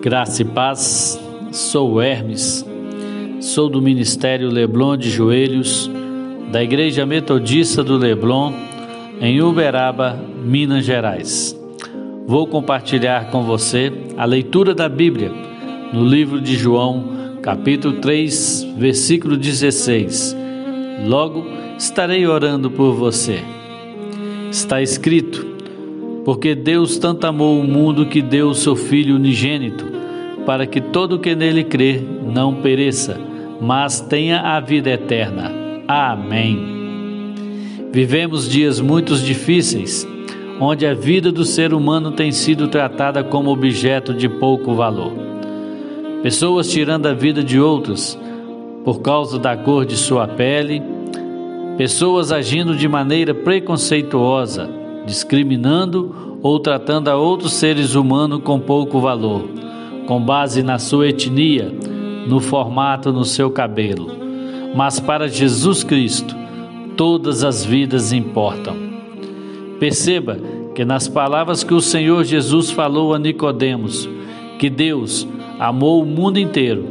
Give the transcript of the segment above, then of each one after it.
Graça e paz, sou Hermes, sou do Ministério Leblon de Joelhos, da Igreja Metodista do Leblon, em Uberaba, Minas Gerais. Vou compartilhar com você a leitura da Bíblia no livro de João, capítulo 3, versículo 16. Logo estarei orando por você. Está escrito: Porque Deus tanto amou o mundo que deu o seu Filho unigênito para que todo que nele crê não pereça, mas tenha a vida eterna. Amém. Vivemos dias muito difíceis, onde a vida do ser humano tem sido tratada como objeto de pouco valor. Pessoas tirando a vida de outras por causa da cor de sua pele, pessoas agindo de maneira preconceituosa, discriminando ou tratando a outros seres humanos com pouco valor com base na sua etnia, no formato no seu cabelo. Mas para Jesus Cristo, todas as vidas importam. Perceba que nas palavras que o Senhor Jesus falou a Nicodemos, que Deus amou o mundo inteiro,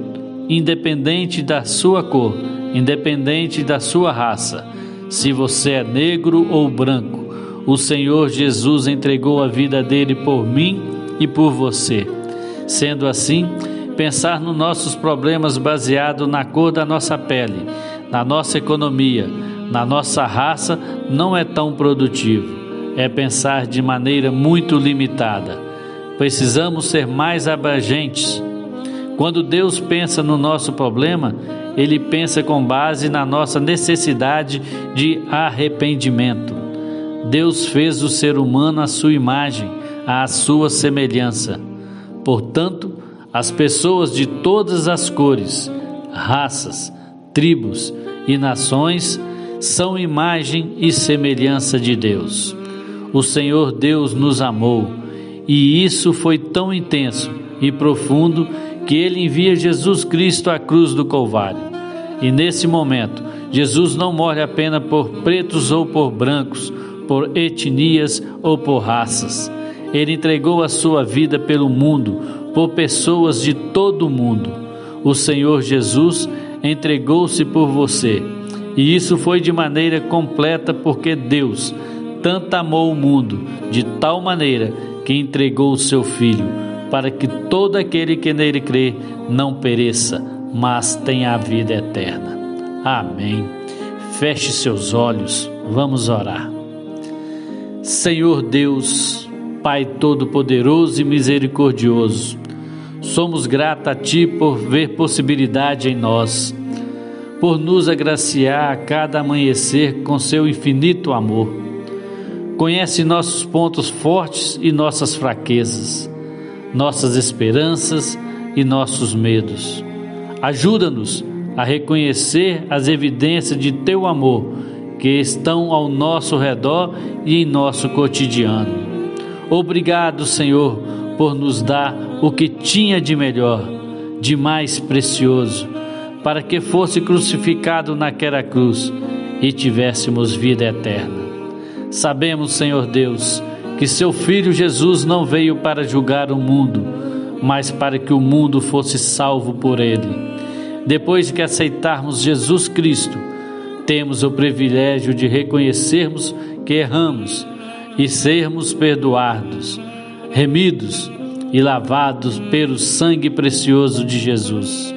independente da sua cor, independente da sua raça, se você é negro ou branco, o Senhor Jesus entregou a vida dele por mim e por você. Sendo assim, pensar nos nossos problemas baseado na cor da nossa pele, na nossa economia, na nossa raça não é tão produtivo. É pensar de maneira muito limitada. Precisamos ser mais abrangentes. Quando Deus pensa no nosso problema, ele pensa com base na nossa necessidade de arrependimento. Deus fez o ser humano à sua imagem, à sua semelhança. Portanto, as pessoas de todas as cores, raças, tribos e nações são imagem e semelhança de Deus. O Senhor Deus nos amou e isso foi tão intenso e profundo que ele envia Jesus Cristo à cruz do Calvário. E nesse momento, Jesus não morre apenas por pretos ou por brancos, por etnias ou por raças. Ele entregou a sua vida pelo mundo, por pessoas de todo o mundo. O Senhor Jesus entregou-se por você. E isso foi de maneira completa porque Deus tanto amou o mundo, de tal maneira que entregou o seu Filho, para que todo aquele que nele crê não pereça, mas tenha a vida eterna. Amém. Feche seus olhos, vamos orar. Senhor Deus, Pai Todo-Poderoso e Misericordioso, somos gratos a Ti por ver possibilidade em nós, por nos agraciar a cada amanhecer com Seu infinito amor. Conhece nossos pontos fortes e nossas fraquezas, nossas esperanças e nossos medos. Ajuda-nos a reconhecer as evidências de Teu amor que estão ao nosso redor e em nosso cotidiano. Obrigado, Senhor, por nos dar o que tinha de melhor, de mais precioso, para que fosse crucificado naquela cruz e tivéssemos vida eterna. Sabemos, Senhor Deus, que seu filho Jesus não veio para julgar o mundo, mas para que o mundo fosse salvo por ele. Depois que aceitarmos Jesus Cristo, temos o privilégio de reconhecermos que erramos e sermos perdoados, remidos e lavados pelo sangue precioso de Jesus.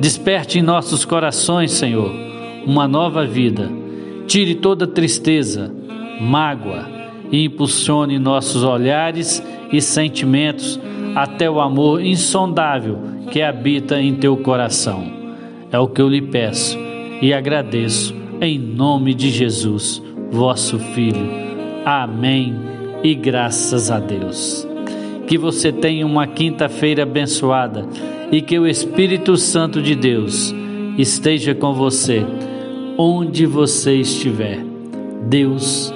Desperte em nossos corações, Senhor, uma nova vida. Tire toda tristeza, mágoa e impulsione nossos olhares e sentimentos até o amor insondável que habita em teu coração. É o que eu lhe peço e agradeço em nome de Jesus, vosso Filho Amém e graças a Deus. Que você tenha uma quinta-feira abençoada e que o Espírito Santo de Deus esteja com você onde você estiver. Deus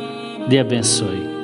lhe abençoe.